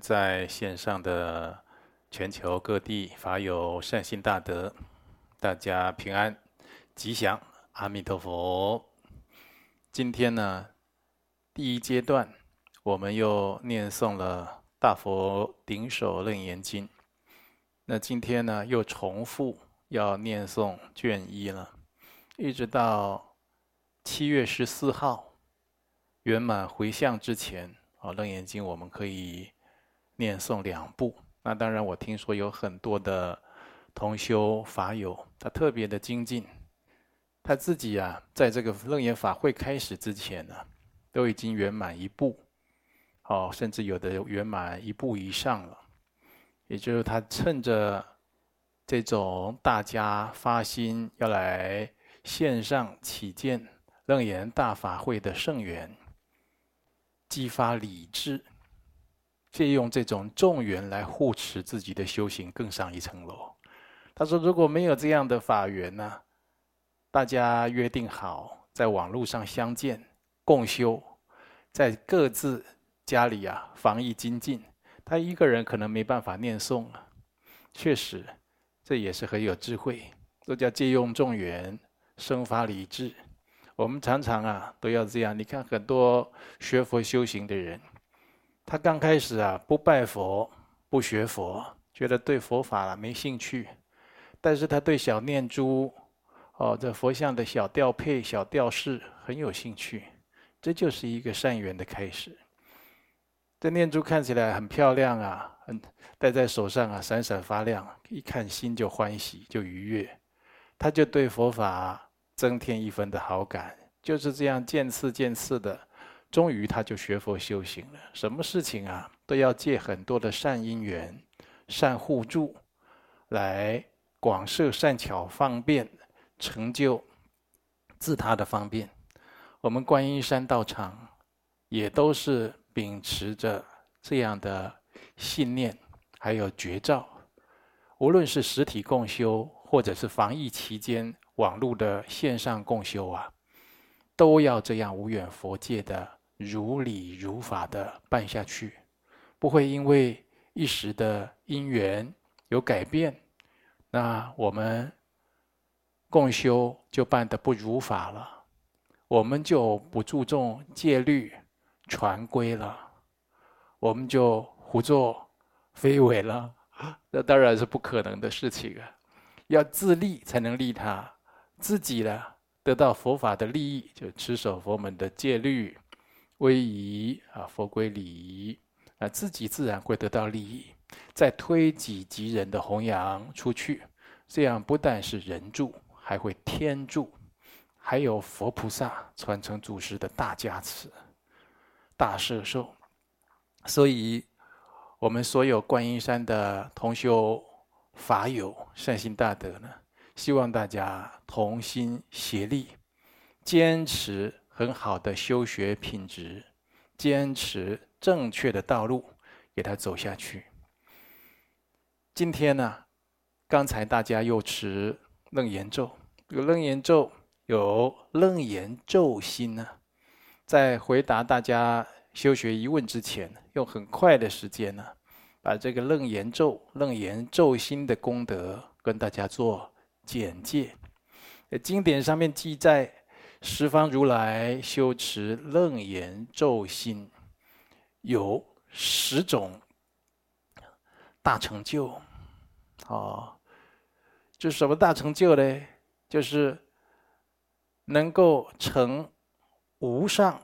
在线上的全球各地法友善心大德，大家平安吉祥，阿弥陀佛。今天呢，第一阶段，我们又念诵了《大佛顶首楞严经》。那今天呢，又重复要念诵卷一了，一直到七月十四号圆满回向之前。哦，《楞严经》我们可以念诵两部。那当然，我听说有很多的同修法友，他特别的精进，他自己啊，在这个楞严法会开始之前呢，都已经圆满一部，哦，甚至有的圆满一部以上了。也就是他趁着这种大家发心要来线上起见楞严大法会的圣缘。激发理智，借用这种众缘来护持自己的修行更上一层楼。他说：“如果没有这样的法缘呢，大家约定好在网络上相见共修，在各自家里啊防疫精进，他一个人可能没办法念诵啊。确实，这也是很有智慧，这叫借用众缘，生发理智。”我们常常啊都要这样。你看很多学佛修行的人，他刚开始啊不拜佛、不学佛，觉得对佛法没兴趣。但是他对小念珠，哦，这佛像的小吊佩、小吊饰很有兴趣。这就是一个善缘的开始。这念珠看起来很漂亮啊，很戴在手上啊，闪闪发亮，一看心就欢喜，就愉悦。他就对佛法。增添一分的好感，就是这样渐次渐次的，终于他就学佛修行了。什么事情啊，都要借很多的善因缘、善互助，来广设善巧方便，成就自他的方便。我们观音山道场也都是秉持着这样的信念，还有觉照，无论是实体共修，或者是防疫期间。网络的线上共修啊，都要这样无远佛界的如理如法的办下去，不会因为一时的因缘有改变，那我们共修就办得不如法了，我们就不注重戒律传规了，我们就胡作非为了，那当然是不可能的事情啊！要自利才能利他。自己呢，得到佛法的利益，就持守佛门的戒律、威仪啊、佛规礼仪啊，自己自然会得到利益。再推己及人的弘扬出去，这样不但是人助，还会天助，还有佛菩萨传承祖师的大加持、大摄受。所以，我们所有观音山的同修法友、善心大德呢，希望大家同心协力，坚持很好的修学品质，坚持正确的道路，给他走下去。今天呢，刚才大家又持楞严咒，有楞严咒，有楞严咒心呢。在回答大家修学疑问之前，用很快的时间呢，把这个楞严咒、楞严咒心的功德跟大家做。简介，经典上面记载，十方如来修持楞严咒心，有十种大成就。哦，就什么大成就呢？就是能够成无上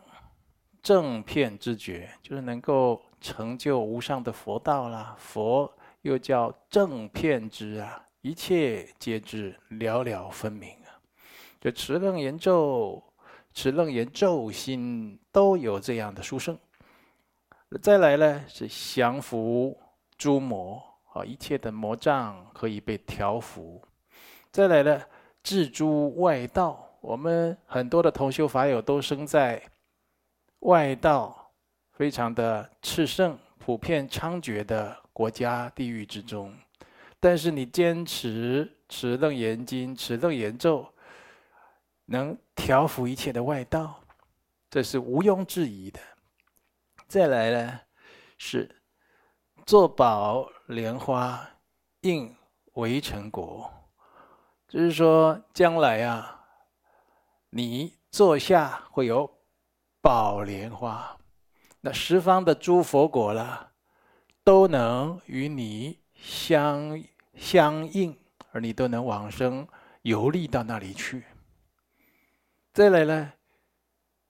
正片之觉，就是能够成就无上的佛道啦。佛又叫正片之啊。一切皆知，了了分明！就持楞严咒、持楞严咒心，都有这样的殊胜。再来呢，是降伏诸魔啊，一切的魔障可以被调伏。再来呢，治诸外道。我们很多的同修法友都生在外道非常的炽盛、普遍猖獗的国家地域之中。但是你坚持持楞严经、持楞严咒，能调伏一切的外道，这是毋庸置疑的。再来呢，是坐宝莲花，应为城国，就是说将来啊，你坐下会有宝莲花，那十方的诸佛国了，都能与你相相应，而你都能往生游历到那里去。再来呢，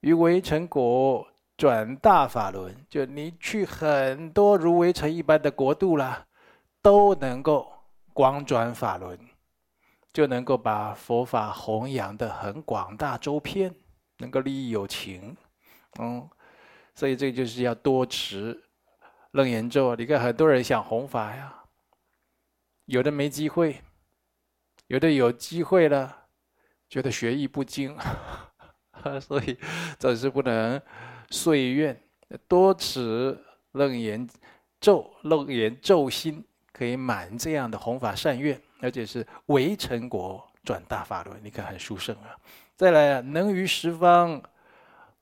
于围城国转大法轮，就你去很多如围城一般的国度啦，都能够广转法轮，就能够把佛法弘扬的很广大周遍，能够利益有情。嗯，所以这就是要多持楞严咒。你看很多人想弘法呀，有的没机会，有的有机会了。觉得学艺不精，所以总是不能遂愿。多持楞严咒，楞严咒心可以满这样的弘法善愿，而且是为成果转大法轮，你看很殊胜啊！再来啊，能于十方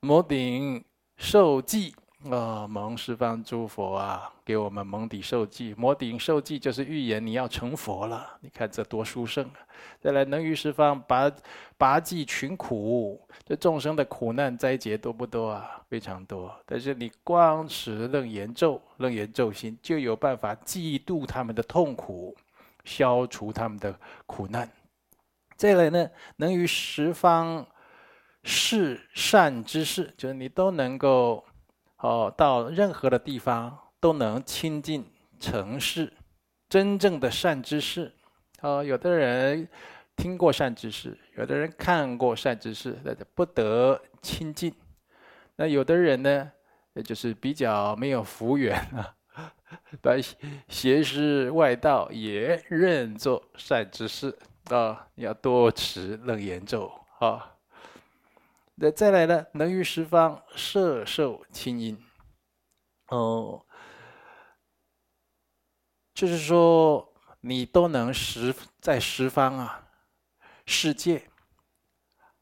摩顶受记。啊、蒙十方诸佛啊，给我们蒙顶受记，摩顶受记就是预言你要成佛了。你看这多殊胜啊！再来，能于十方拔拔济群苦，这众生的苦难灾劫多不多啊？非常多。但是你光持楞严咒，楞严咒心，就有办法济度他们的痛苦，消除他们的苦难。再来呢，能于十方示善之事，就是你都能够。哦，到任何的地方都能亲近承事，真正的善知识。哦，有的人听过善知识，有的人看过善知识，那就不得亲近。那有的人呢，也就是比较没有福缘啊，把邪师外道也认作善知识啊，要多持楞严咒啊。那再来呢，能于十方摄受清音，哦，就是说你都能十在十方啊世界，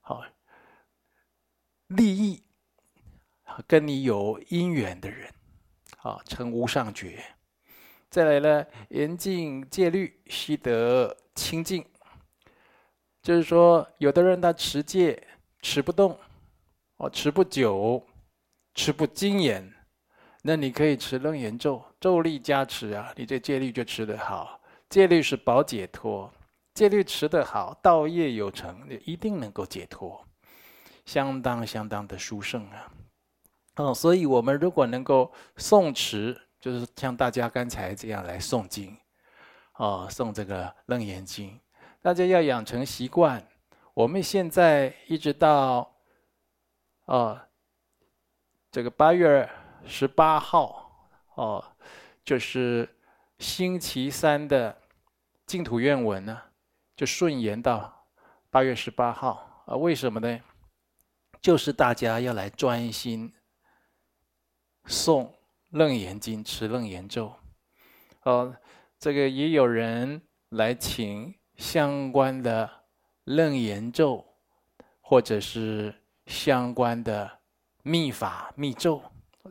好利益跟你有因缘的人，啊成无上觉。再来呢，严禁戒律，悉得清净。就是说，有的人他持戒持不动。哦，持不久，持不精严，那你可以持楞严咒，咒力加持啊，你这戒律就持得好。戒律是保解脱，戒律持得好，道业有成，你一定能够解脱，相当相当的殊胜啊。哦，所以我们如果能够诵持，就是像大家刚才这样来诵经，哦，诵这个楞严经，大家要养成习惯。我们现在一直到。哦，这个八月十八号，哦，就是星期三的净土愿文呢，就顺延到八月十八号啊？为什么呢？就是大家要来专心诵楞严经、持楞严咒。哦，这个也有人来请相关的楞严咒，或者是。相关的密法密咒，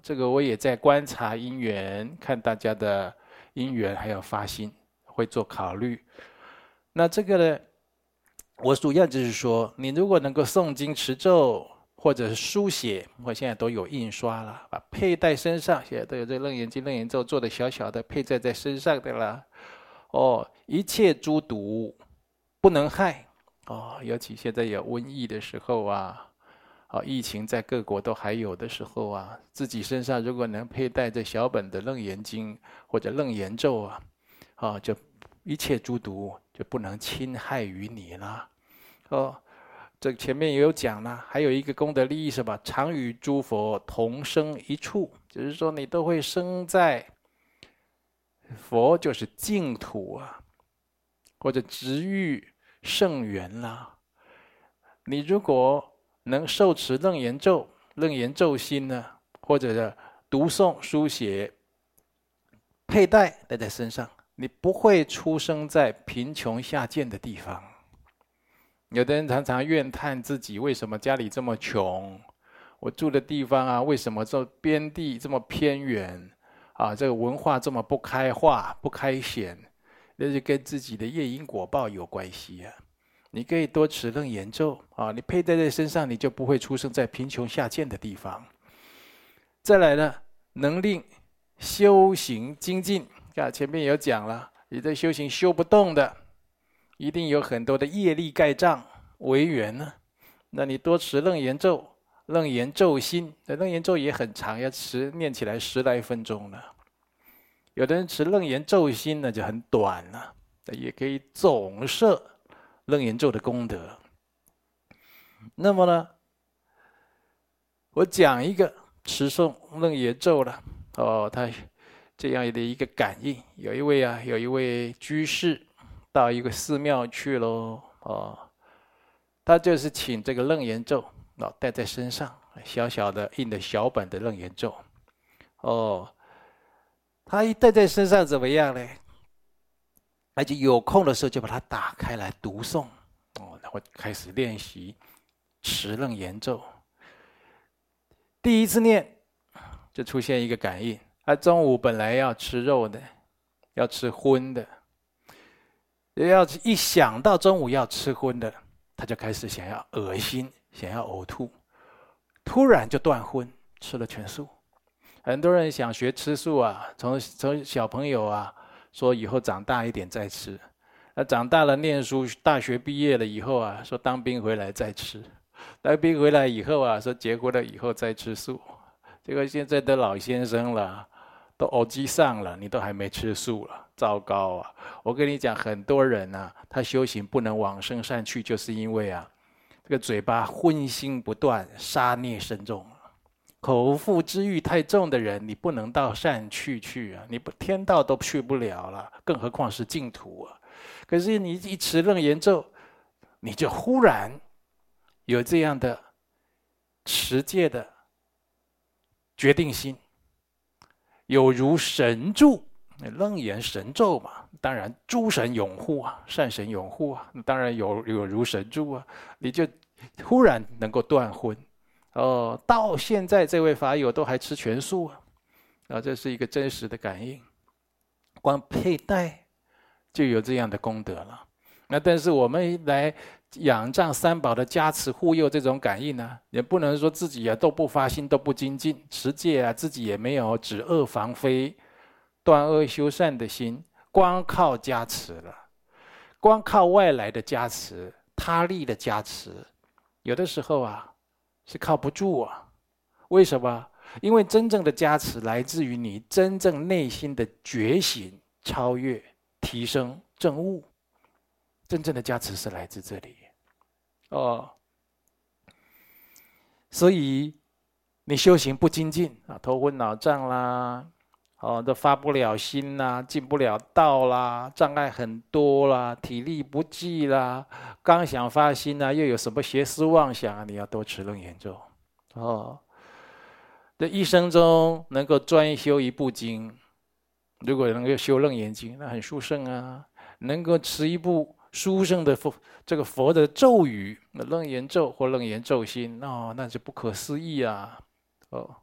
这个我也在观察因缘，看大家的因缘还有发心，会做考虑。那这个呢，我主要就是说，你如果能够诵经持咒，或者是书写，我现在都有印刷了，把佩戴身上，现在都有这楞严经、楞严咒做的小小的佩戴在身上的了。哦，一切诸毒不能害哦，尤其现在有瘟疫的时候啊。好，疫情在各国都还有的时候啊，自己身上如果能佩戴着小本的楞严经或者楞严咒啊，啊，就一切诸毒就不能侵害于你了。哦，这前面也有讲了，还有一个功德利益是吧？常与诸佛同生一处，就是说你都会生在佛就是净土啊，或者直遇圣缘啦。你如果能受持楞严咒、楞严咒心呢，或者是读诵、书写、佩戴戴在身上，你不会出生在贫穷下贱的地方。有的人常常怨叹自己为什么家里这么穷，我住的地方啊，为什么这边地这么偏远啊，这个文化这么不开化、不开显，那就跟自己的业因果报有关系啊。你可以多持楞严咒啊，你佩戴在身上，你就不会出生在贫穷下贱的地方。再来呢，能令修行精进。啊，前面有讲了，你的修行修不动的，一定有很多的业力盖障为缘呢。那你多持楞严咒，楞严咒心，这楞严咒也很长，要持念起来十来分钟呢。有的人持楞严咒心呢就很短了，也可以总摄楞严咒的功德。那么呢，我讲一个持诵楞严咒了哦，他这样的一个感应。有一位啊，有一位居士到一个寺庙去喽哦。他就是请这个楞严咒哦带在身上，小小的印的小本的楞严咒，哦，他一带在身上怎么样呢？而且有空的时候就把它打开来读诵，哦，然后开始练习持楞严咒。第一次念就出现一个感应，他中午本来要吃肉的，要吃荤的，要一想到中午要吃荤的。他就开始想要恶心，想要呕吐，突然就断荤，吃了全素。很多人想学吃素啊，从从小朋友啊，说以后长大一点再吃。那长大了念书，大学毕业了以后啊，说当兵回来再吃。当兵回来以后啊，说结婚了以后再吃素。结果现在的老先生了，都欧吉桑了，你都还没吃素了。糟糕啊！我跟你讲，很多人啊，他修行不能往生善去，就是因为啊，这个嘴巴荤腥不断，杀孽深重，口腹之欲太重的人，你不能到善去去啊！你不天道都去不了了，更何况是净土啊！可是你一持楞严咒，你就忽然有这样的持戒的决定心，有如神助。楞严神咒嘛，当然诸神拥护啊，善神拥护啊，当然有有如神助啊，你就忽然能够断荤哦。到现在这位法友都还吃全素啊，啊，这是一个真实的感应，光佩戴就有这样的功德了。那但是我们来仰仗三宝的加持护佑，这种感应呢，也不能说自己啊都不发心都不精进持戒啊，自己也没有止恶防非。断恶修善的心，光靠加持了，光靠外来的加持、他力的加持，有的时候啊是靠不住啊。为什么？因为真正的加持来自于你真正内心的觉醒、超越、提升、正悟。真正的加持是来自这里哦。所以你修行不精进啊，头昏脑胀啦。哦，都发不了心啦，进不了道啦，障碍很多啦，体力不济啦，刚想发心啊，又有什么邪思妄想啊？你要多持楞严咒。哦，这一生中能够专修一部经，如果能够修楞严经，那很殊胜啊。能够持一部殊胜的佛，这个佛的咒语，那楞严咒或楞严咒心，哦，那就不可思议啊。哦。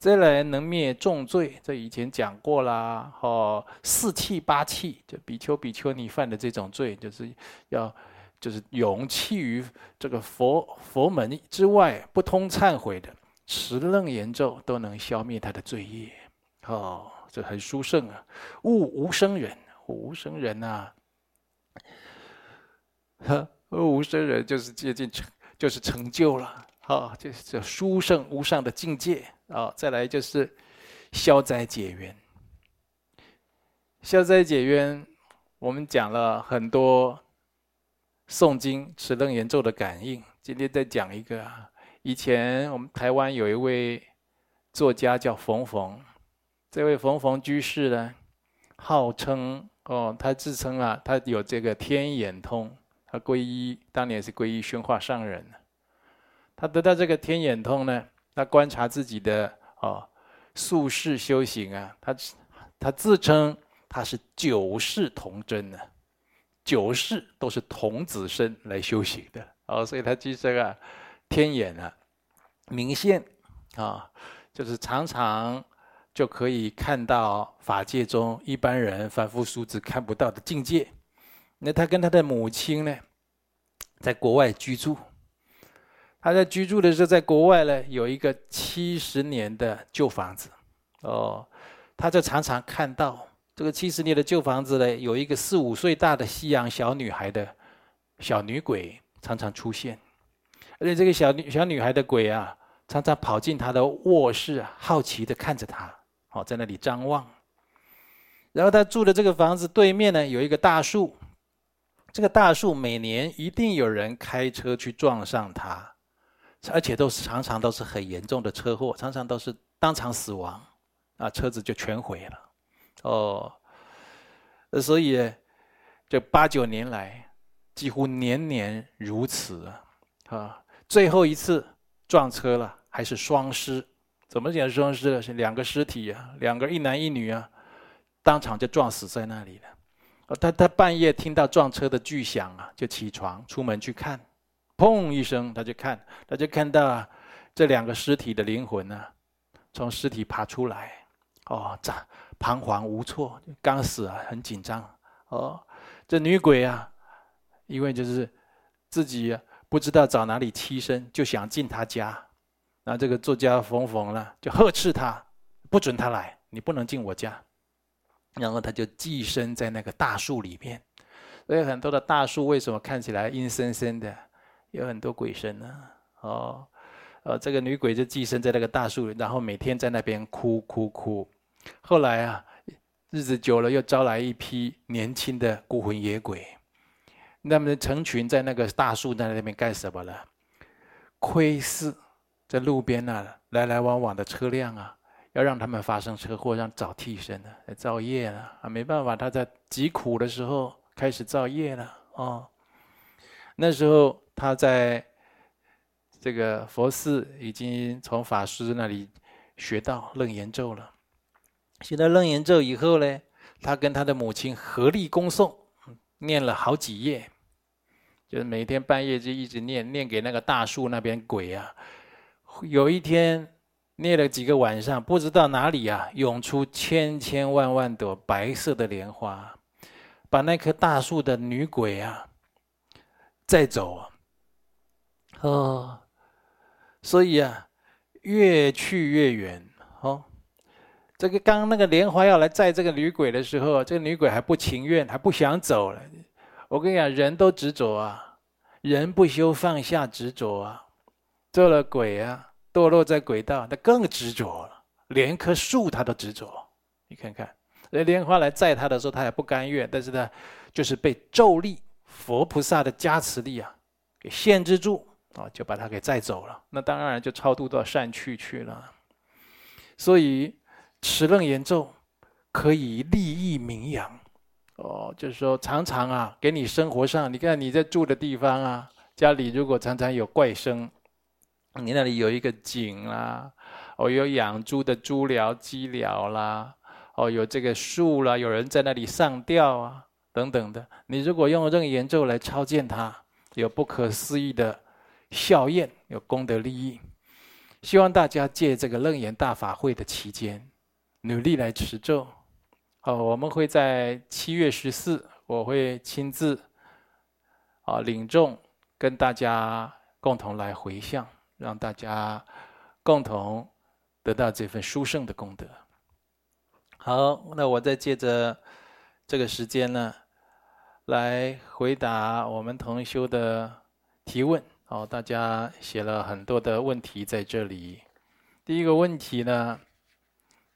再来能灭重罪，这以前讲过啦。哦，四气八气，就比丘、比丘尼犯的这种罪，就是要就是永弃于这个佛佛门之外，不通忏悔的，持楞严咒都能消灭他的罪业。哦，这很殊胜啊！悟无生人，无生人呐，呵，无生人就是接近成，就是成就了。哦，就是这殊胜无上的境界。哦，再来就是消灾解冤。消灾解冤，我们讲了很多诵经持楞严咒的感应。今天再讲一个，以前我们台湾有一位作家叫冯冯，这位冯冯居士呢，号称哦，他自称啊，他有这个天眼通，他皈依当年是皈依宣化上人。他得到这个天眼通呢。他观察自己的哦，宿世修行啊，他他自称他是九世童真呢，九世都是童子身来修行的哦，所以他其实啊，天眼啊，明现啊，就是常常就可以看到法界中一般人凡夫俗子看不到的境界。那他跟他的母亲呢，在国外居住。他在居住的时候，在国外呢，有一个七十年的旧房子。哦，他就常常看到这个七十年的旧房子呢，有一个四五岁大的西洋小女孩的小女鬼常常出现，而且这个小女小女孩的鬼啊，常常跑进他的卧室，好奇的看着他，哦，在那里张望。然后他住的这个房子对面呢，有一个大树。这个大树每年一定有人开车去撞上它，而且都是常常都是很严重的车祸，常常都是当场死亡，啊，车子就全毁了，哦，所以这八九年来几乎年年如此啊，啊，最后一次撞车了还是双尸，怎么讲双尸了？是两个尸体啊，两个一男一女啊，当场就撞死在那里了。他他半夜听到撞车的巨响啊，就起床出门去看，砰一声，他就看，他就看到啊，这两个尸体的灵魂呢，从尸体爬出来，哦，这彷徨无措，刚死啊，很紧张。哦，这女鬼啊，因为就是自己不知道找哪里栖身，就想进他家，那这个作家冯冯呢，就呵斥他，不准他来，你不能进我家。然后他就寄生在那个大树里面，所以很多的大树为什么看起来阴森森的？有很多鬼神呢。哦，呃，这个女鬼就寄生在那个大树里，然后每天在那边哭哭哭。后来啊，日子久了，又招来一批年轻的孤魂野鬼，那么成群在那个大树在那边干什么了？窥视在路边啊，来来往往的车辆啊。要让他们发生车祸，让找替身的来造业了啊！没办法，他在疾苦的时候开始造业了哦。那时候他在这个佛寺已经从法师那里学到楞严咒了。学到楞严咒以后呢，他跟他的母亲合力恭诵，念了好几页，就是每天半夜就一直念，念给那个大树那边鬼啊。有一天。念了几个晚上，不知道哪里啊，涌出千千万万朵白色的莲花，把那棵大树的女鬼啊载走啊。哦，所以啊，越去越远。哦，这个刚刚那个莲花要来载这个女鬼的时候，这个女鬼还不情愿，还不想走了。我跟你讲，人都执着啊，人不修放下执着啊，做了鬼啊。堕落在鬼道，他更执着了，连棵树他都执着。你看看，那莲花来载他的时候，他也不甘愿，但是呢，就是被咒力、佛菩萨的加持力啊，给限制住啊，就把他给载走了。那当然就超度到善趣去了。所以持楞严咒可以利益名扬哦，就是说常常啊，给你生活上，你看你在住的地方啊，家里如果常常有怪声。你那里有一个井啦，哦，有养猪的猪寮、鸡寮啦，哦，有这个树啦，有人在那里上吊啊，等等的。你如果用楞严咒来超荐他，有不可思议的效验，有功德利益。希望大家借这个楞严大法会的期间，努力来持咒。哦，我们会在七月十四，我会亲自啊领众跟大家共同来回向。让大家共同得到这份殊胜的功德。好，那我再借着这个时间呢，来回答我们同修的提问。好，大家写了很多的问题在这里。第一个问题呢，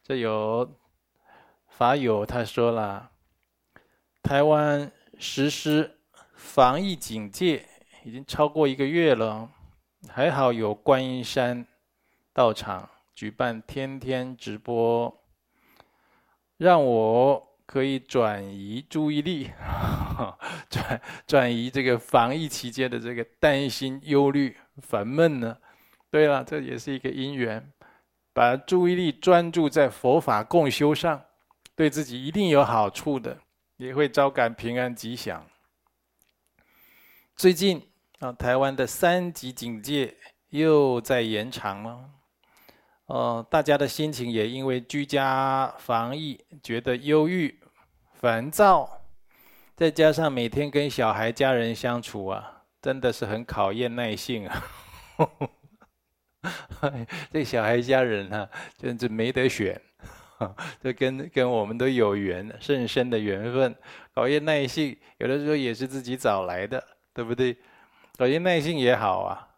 这有法友他说了，台湾实施防疫警戒已经超过一个月了。还好有观音山到场举办天天直播，让我可以转移注意力，转转移这个防疫期间的这个担心、忧虑、烦闷呢。对了，这也是一个因缘，把注意力专注在佛法共修上，对自己一定有好处的，也会招感平安吉祥。最近。啊，台湾的三级警戒又在延长了。哦，大家的心情也因为居家防疫觉得忧郁、烦躁，再加上每天跟小孩、家人相处啊，真的是很考验耐性啊。这小孩、家人啊，真是没得选，这跟跟我们都有缘，甚深的缘分。考验耐性，有的时候也是自己找来的，对不对？考验耐性也好啊，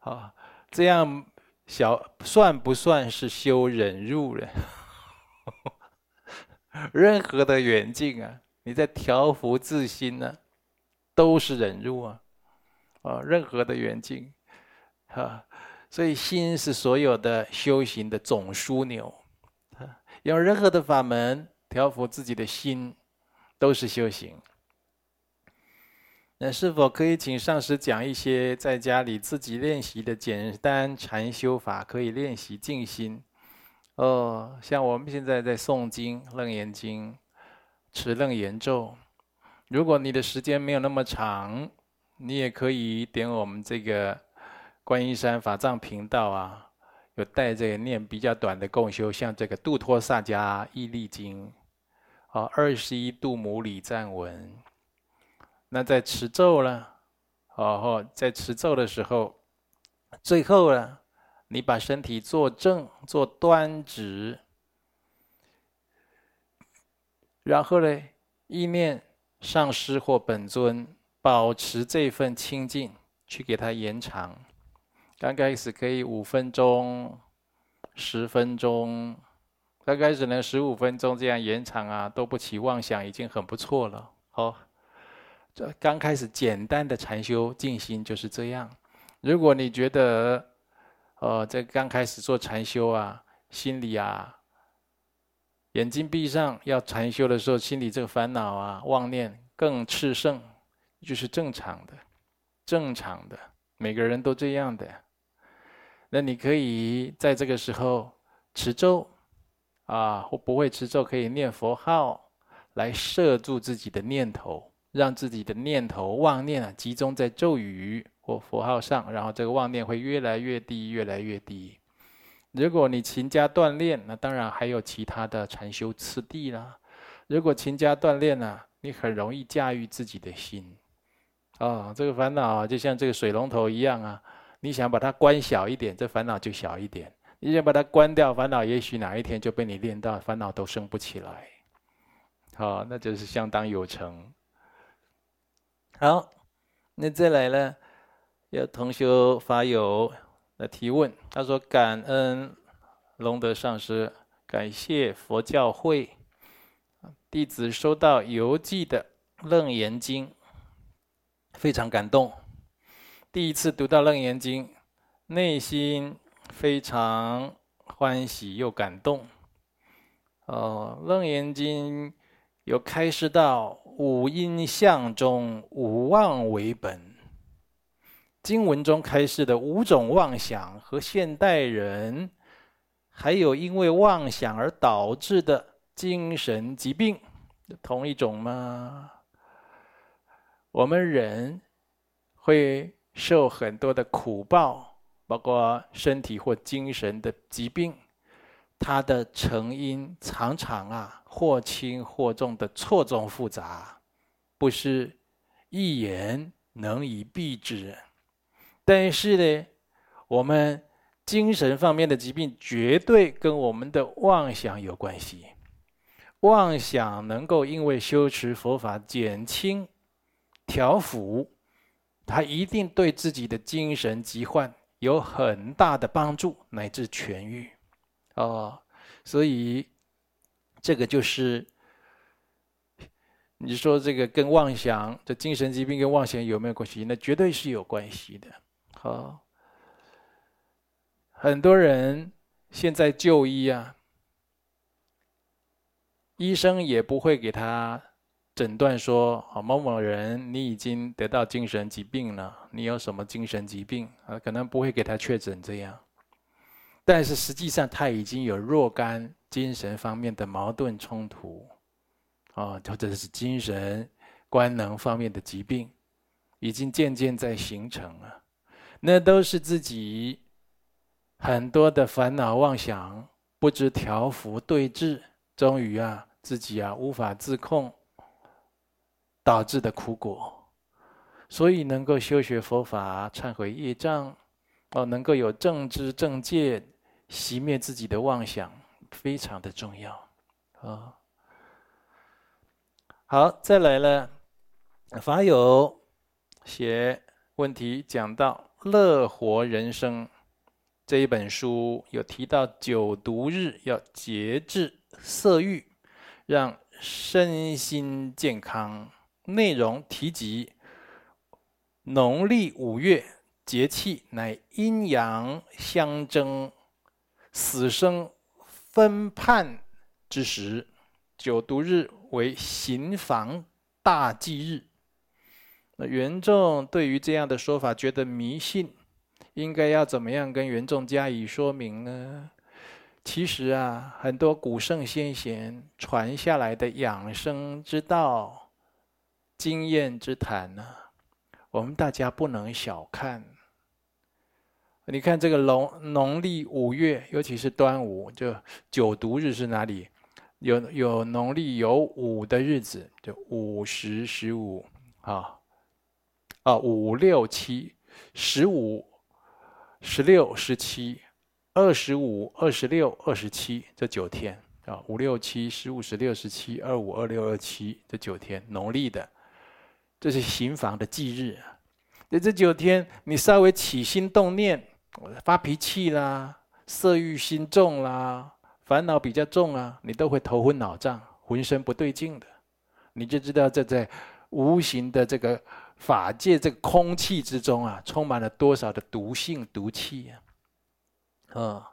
好，这样。小算不算是修忍辱了？任何的远近啊，你在调伏自心呢、都是忍辱啊！啊，任何的远近，哈，所以心是所有的修行的总枢纽，用任何的法门调伏自己的心，都是修行。那是否可以请上师讲一些在家里自己练习的简单禅修法，可以练习静心？哦，像我们现在在诵经《楞严经》，持楞严咒。如果你的时间没有那么长，你也可以点我们这个观音山法藏频道啊，有带这个念比较短的共修，像这个《度脱萨迦义利经》，哦，二十一度母礼赞文。那在持咒了，哦，在持咒的时候，最后呢，你把身体坐正、坐端直，然后呢，意念上师或本尊，保持这份清净，去给它延长。刚开始可以五分钟、十分钟，刚开始呢十五分钟这样延长啊，都不起妄想，已经很不错了。好。这刚开始简单的禅修静心就是这样。如果你觉得，呃，在刚开始做禅修啊，心里啊，眼睛闭上要禅修的时候，心里这个烦恼啊、妄念更炽盛，就是正常的，正常的，每个人都这样的。那你可以在这个时候持咒，啊，或不会持咒可以念佛号来摄住自己的念头。让自己的念头妄念啊集中在咒语或佛号上，然后这个妄念会越来越低，越来越低。如果你勤加锻炼，那当然还有其他的禅修次第啦。如果勤加锻炼呢，你很容易驾驭自己的心。哦，这个烦恼就像这个水龙头一样啊，你想把它关小一点，这烦恼就小一点；你想把它关掉，烦恼也许哪一天就被你练到，烦恼都升不起来。好，那就是相当有成。好，那再来呢？有同修法友的提问，他说：“感恩龙德上师，感谢佛教会，弟子收到邮寄的《楞严经》，非常感动。第一次读到《楞严经》，内心非常欢喜又感动。哦，《楞严经》有开示到。”五音相中，五妄为本。经文中开示的五种妄想和现代人还有因为妄想而导致的精神疾病，同一种吗？我们人会受很多的苦报，包括身体或精神的疾病，它的成因常常啊。或轻或重的错综复杂，不是一言能以蔽之。但是呢，我们精神方面的疾病绝对跟我们的妄想有关系。妄想能够因为修持佛法减轻、调伏，它一定对自己的精神疾患有很大的帮助，乃至痊愈。哦，所以。这个就是，你说这个跟妄想，这精神疾病跟妄想有没有关系？那绝对是有关系的。好，很多人现在就医啊，医生也不会给他诊断说，啊，某某人你已经得到精神疾病了，你有什么精神疾病啊？可能不会给他确诊这样，但是实际上他已经有若干。精神方面的矛盾冲突，啊，或者是精神官能方面的疾病，已经渐渐在形成了。那都是自己很多的烦恼妄想，不知调伏对治，终于啊自己啊无法自控，导致的苦果。所以能够修学佛法，忏悔业障，哦，能够有正知正见，熄灭自己的妄想，非常的重要啊。好，再来了，法友写问题讲到《乐活人生》。这一本书有提到九毒日要节制色欲，让身心健康。内容提及农历五月节气乃阴阳相争、死生分判之时，九毒日为行房大忌日。那袁仲对于这样的说法觉得迷信。应该要怎么样跟袁仲加以说明呢？其实啊，很多古圣先贤传下来的养生之道、经验之谈呢，我们大家不能小看。你看这个农农历五月，尤其是端午，就九毒日是哪里？有有农历有五的日子，就五十、十五啊，啊五六七十五。十六、十七、二十五、二十六、二十七，这九天啊，五六七、十五、十六、十七、二五、二六、二七，这九天，农历的，这是行房的忌日。在这九天，你稍微起心动念，发脾气啦，色欲心重啦，烦恼比较重啊，你都会头昏脑胀，浑身不对劲的，你就知道这在无形的这个。法界这个空气之中啊，充满了多少的毒性毒气呀！啊，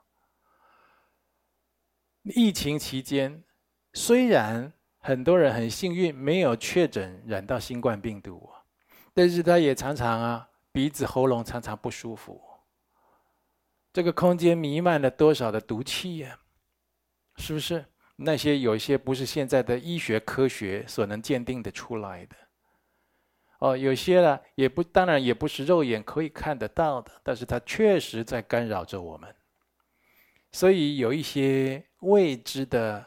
疫情期间，虽然很多人很幸运没有确诊染到新冠病毒，但是他也常常啊鼻子喉咙常常不舒服。这个空间弥漫了多少的毒气呀？是不是？那些有些不是现在的医学科学所能鉴定的出来的。哦，有些呢，也不，当然也不是肉眼可以看得到的，但是它确实在干扰着我们。所以有一些未知的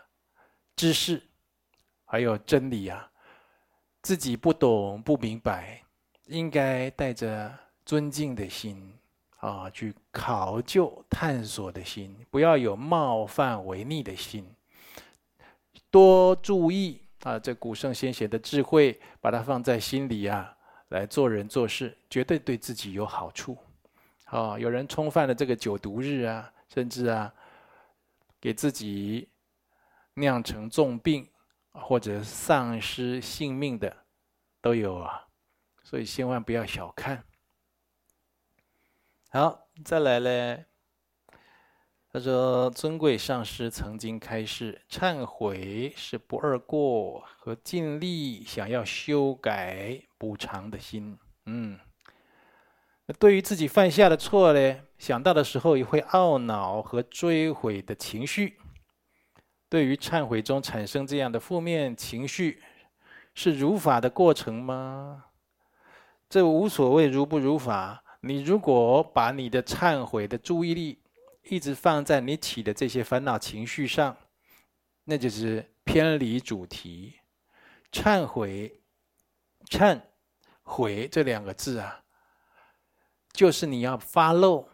知识，还有真理啊，自己不懂不明白，应该带着尊敬的心啊，去考究探索的心，不要有冒犯违逆的心，多注意。啊，这古圣先贤的智慧，把它放在心里啊，来做人做事，绝对对自己有好处。啊，有人冲犯了这个九毒日啊，甚至啊，给自己酿成重病，或者丧失性命的，都有啊。所以千万不要小看。好，再来嘞。他说：“尊贵上师曾经开示，忏悔是不二过和尽力想要修改补偿的心。嗯，对于自己犯下的错呢，想到的时候也会懊恼和追悔的情绪。对于忏悔中产生这样的负面情绪，是如法的过程吗？这无所谓如不如法。你如果把你的忏悔的注意力，一直放在你起的这些烦恼情绪上，那就是偏离主题。忏悔，忏悔这两个字啊，就是你要发露，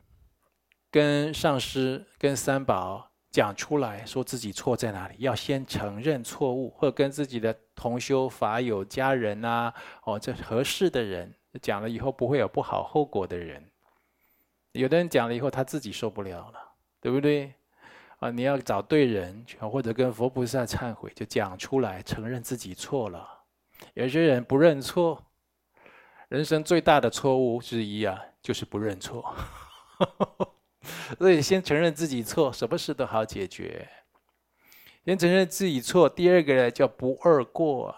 跟上师、跟三宝讲出来说自己错在哪里，要先承认错误，或跟自己的同修法友、家人啊，哦，这合适的人讲了以后不会有不好后果的人。有的人讲了以后，他自己受不了了，对不对？啊，你要找对人，或者跟佛菩萨忏悔，就讲出来，承认自己错了。有些人不认错，人生最大的错误之一啊，就是不认错。所以先承认自己错，什么事都好解决。先承认自己错，第二个呢叫不二过，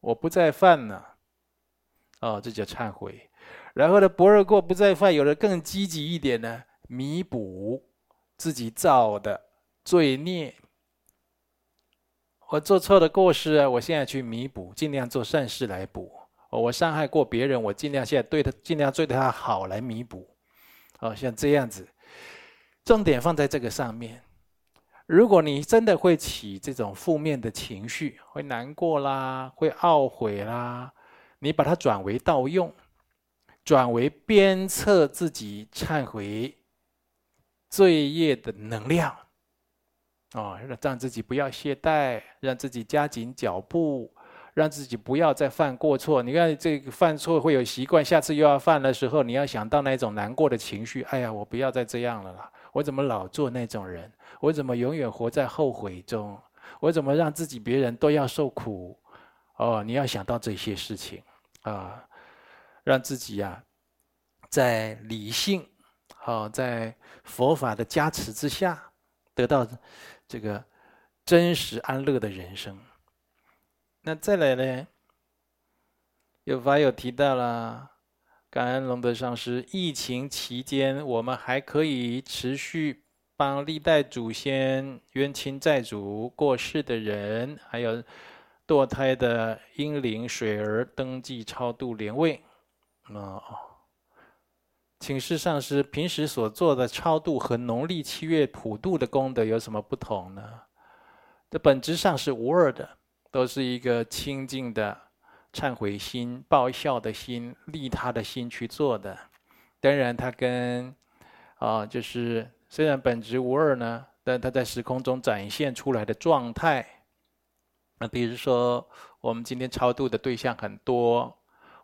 我不再犯了。哦，这叫忏悔。然后呢，不二过，不再犯。有的更积极一点呢，弥补自己造的罪孽。我做错的过失啊，我现在去弥补，尽量做善事来补。我伤害过别人，我尽量现在对他，尽量对他好来弥补。哦，像这样子，重点放在这个上面。如果你真的会起这种负面的情绪，会难过啦，会懊悔啦，你把它转为盗用，转为鞭策自己忏悔罪业的能量。哦，让自己不要懈怠，让自己加紧脚步，让自己不要再犯过错。你看，这个犯错会有习惯，下次又要犯的时候，你要想到那种难过的情绪。哎呀，我不要再这样了啦！我怎么老做那种人？我怎么永远活在后悔中？我怎么让自己、别人都要受苦？哦，你要想到这些事情啊，让自己呀，在理性，好，在佛法的加持之下，得到。这个真实安乐的人生。那再来呢？有法友提到了，感恩龙德上师，疫情期间我们还可以持续帮历代祖先、冤亲债主、过世的人，还有堕胎的婴灵、水儿登记超度莲位。哦，请示上师，平时所做的超度和农历七月普渡的功德有什么不同呢？这本质上是无二的，都是一个清净的忏悔心、报效的心、利他的心去做的。当然，它跟啊，就是虽然本质无二呢，但它在时空中展现出来的状态，那比如说，我们今天超度的对象很多，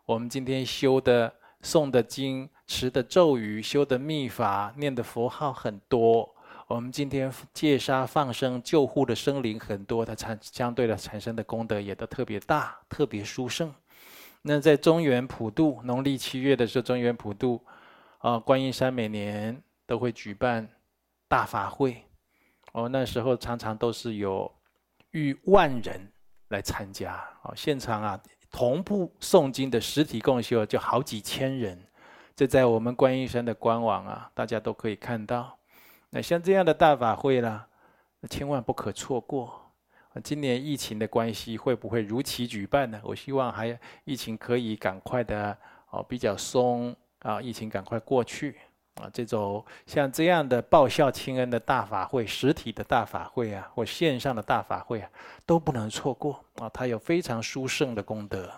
我们今天修的。诵的经、持的咒语、修的密法、念的佛号很多。我们今天戒杀放生、救护的生灵很多，它产相对的产生的功德也都特别大、特别殊胜。那在中原普渡，农历七月的时候，中原普渡，啊，观音山每年都会举办大法会。哦，那时候常常都是有逾万人来参加。哦，现场啊。同步诵经的实体共修就好几千人，这在我们观音山的官网啊，大家都可以看到。那像这样的大法会啦，千万不可错过。今年疫情的关系，会不会如期举办呢？我希望还疫情可以赶快的哦，比较松啊，疫情赶快过去。啊，这种像这样的报效亲恩的大法会，实体的大法会啊，或线上的大法会啊，都不能错过啊！它有非常殊胜的功德。